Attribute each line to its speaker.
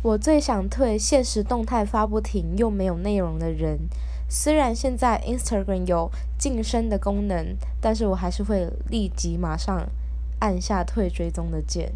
Speaker 1: 我最想退，现实动态发不停又没有内容的人。虽然现在 Instagram 有晋升的功能，但是我还是会立即马上按下退追踪的键。